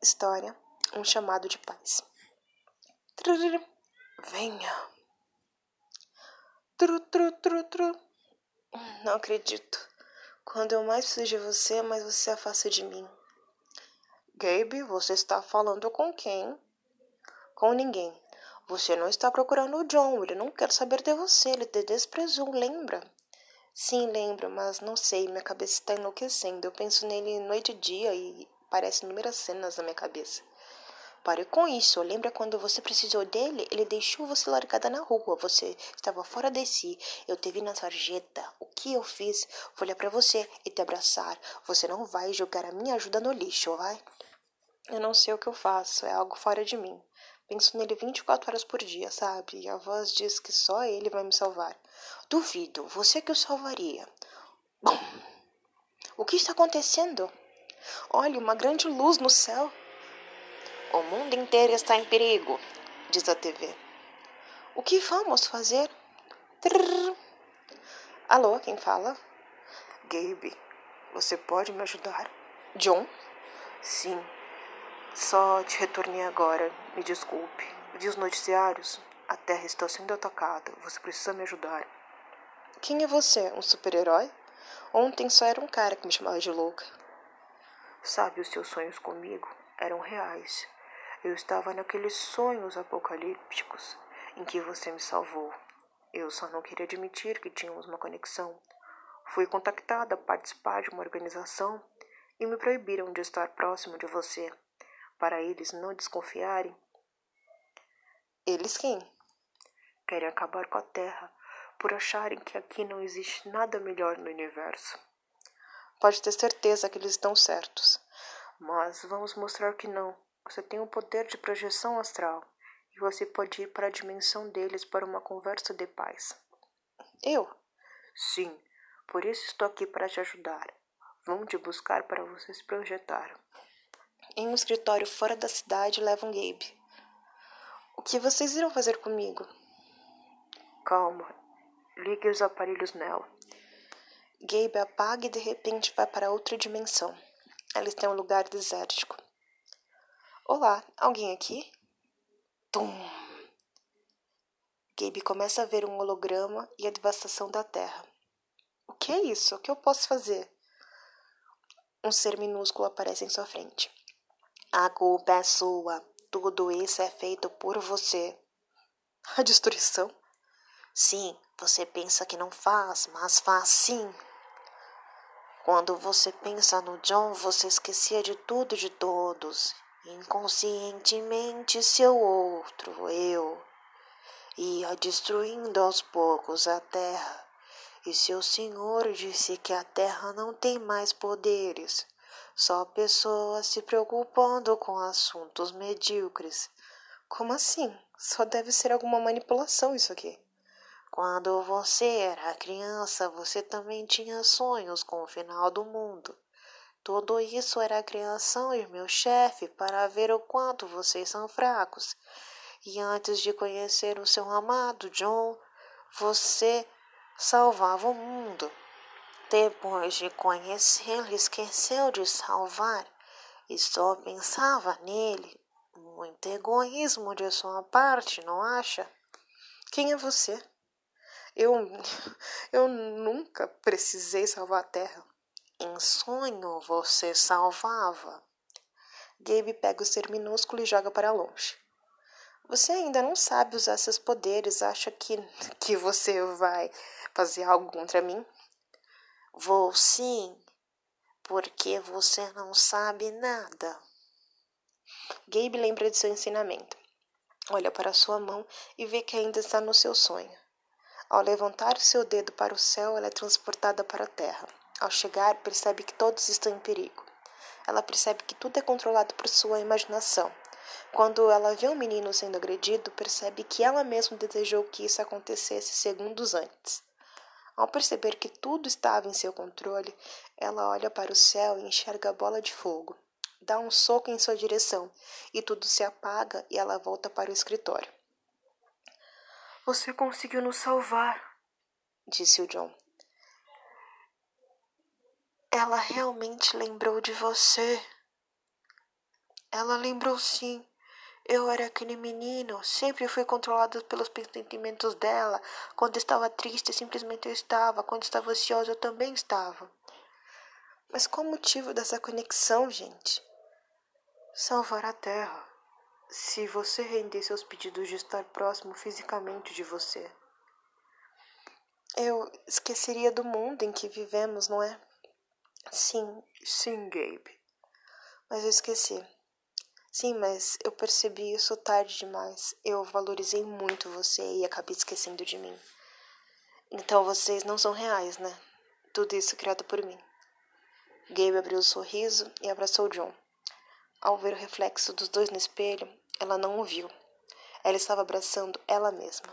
História: Um chamado de paz. Venha. Tru, tru, tru, tru. Não acredito. Quando eu mais preciso de você, mais você se afasta de mim. Gabe, você está falando com quem? Com ninguém. Você não está procurando o John. Ele não quer saber de você. Ele te desprezou, lembra? Sim, lembro, mas não sei. Minha cabeça está enlouquecendo. Eu penso nele noite e dia e parece inúmeras cenas na minha cabeça. Pare com isso. Lembra quando você precisou dele? Ele deixou você largada na rua. Você estava fora de si. Eu te vi na sarjeta. O que eu fiz foi olhar para você e te abraçar. Você não vai jogar a minha ajuda no lixo, vai? Eu não sei o que eu faço. É algo fora de mim. Penso nele 24 horas por dia, sabe? E a voz diz que só ele vai me salvar. Duvido. Você que o salvaria. Bom, o que está acontecendo? Olhe, uma grande luz no céu. O mundo inteiro está em perigo, diz a TV. O que vamos fazer? Trrr. Alô, quem fala? Gabe, você pode me ajudar? John? Sim. Só te retornei agora. Me desculpe. Vi os noticiários. A Terra está sendo atacada. Você precisa me ajudar. Quem é você? Um super-herói? Ontem só era um cara que me chamava de louca. Sabe, os seus sonhos comigo eram reais. Eu estava naqueles sonhos apocalípticos em que você me salvou. Eu só não queria admitir que tínhamos uma conexão. Fui contactada a participar de uma organização e me proibiram de estar próximo de você, para eles não desconfiarem. Eles quem? Querem acabar com a Terra por acharem que aqui não existe nada melhor no universo. Pode ter certeza que eles estão certos. Mas vamos mostrar que não. Você tem o poder de projeção astral e você pode ir para a dimensão deles para uma conversa de paz. Eu? Sim, por isso estou aqui para te ajudar. Vão te buscar para você se projetar. Em um escritório fora da cidade levam Gabe. O que vocês irão fazer comigo? Calma, ligue os aparelhos nela. Gabe apaga e de repente vai para outra dimensão. Ela está em um lugar desértico. Olá, alguém aqui? Tum! Gabe começa a ver um holograma e a devastação da Terra. O que é isso? O que eu posso fazer? Um ser minúsculo aparece em sua frente. A culpa é sua. Tudo isso é feito por você. A destruição? Sim, você pensa que não faz, mas faz sim. Quando você pensa no John, você esquecia de tudo e de todos inconscientemente seu outro eu ia destruindo aos poucos a terra. E seu senhor disse que a terra não tem mais poderes, só pessoas se preocupando com assuntos medíocres. Como assim? Só deve ser alguma manipulação isso aqui. Quando você era criança, você também tinha sonhos com o final do mundo. Tudo isso era a criação de meu chefe para ver o quanto vocês são fracos. E antes de conhecer o seu amado John, você salvava o mundo. Depois de conhecê-lo, esqueceu de salvar e só pensava nele. Muito egoísmo de sua parte, não acha? Quem é você? Eu, eu nunca precisei salvar a Terra. Em sonho você salvava. Gabe pega o ser minúsculo e joga para longe. Você ainda não sabe usar seus poderes, acha que, que você vai fazer algo contra mim? Vou sim, porque você não sabe nada. Gabe lembra de seu ensinamento. Olha para sua mão e vê que ainda está no seu sonho. Ao levantar o seu dedo para o céu, ela é transportada para a terra. Ao chegar, percebe que todos estão em perigo. Ela percebe que tudo é controlado por sua imaginação. Quando ela vê um menino sendo agredido, percebe que ela mesma desejou que isso acontecesse segundos antes. Ao perceber que tudo estava em seu controle, ela olha para o céu e enxerga a bola de fogo. Dá um soco em sua direção e tudo se apaga e ela volta para o escritório. Você conseguiu nos salvar, disse o John. Ela realmente lembrou de você. Ela lembrou sim. Eu era aquele menino, sempre fui controlado pelos sentimentos dela. Quando estava triste, simplesmente eu estava. Quando estava ansiosa, eu também estava. Mas qual o motivo dessa conexão, gente? Salvar a Terra. Se você render seus pedidos de estar próximo fisicamente de você, eu esqueceria do mundo em que vivemos, não é? Sim, sim, Gabe. Mas eu esqueci. Sim, mas eu percebi isso tarde demais. Eu valorizei muito você e acabei esquecendo de mim. Então vocês não são reais, né? Tudo isso criado por mim. Gabe abriu o um sorriso e abraçou John. Ao ver o reflexo dos dois no espelho, ela não o viu. Ela estava abraçando ela mesma.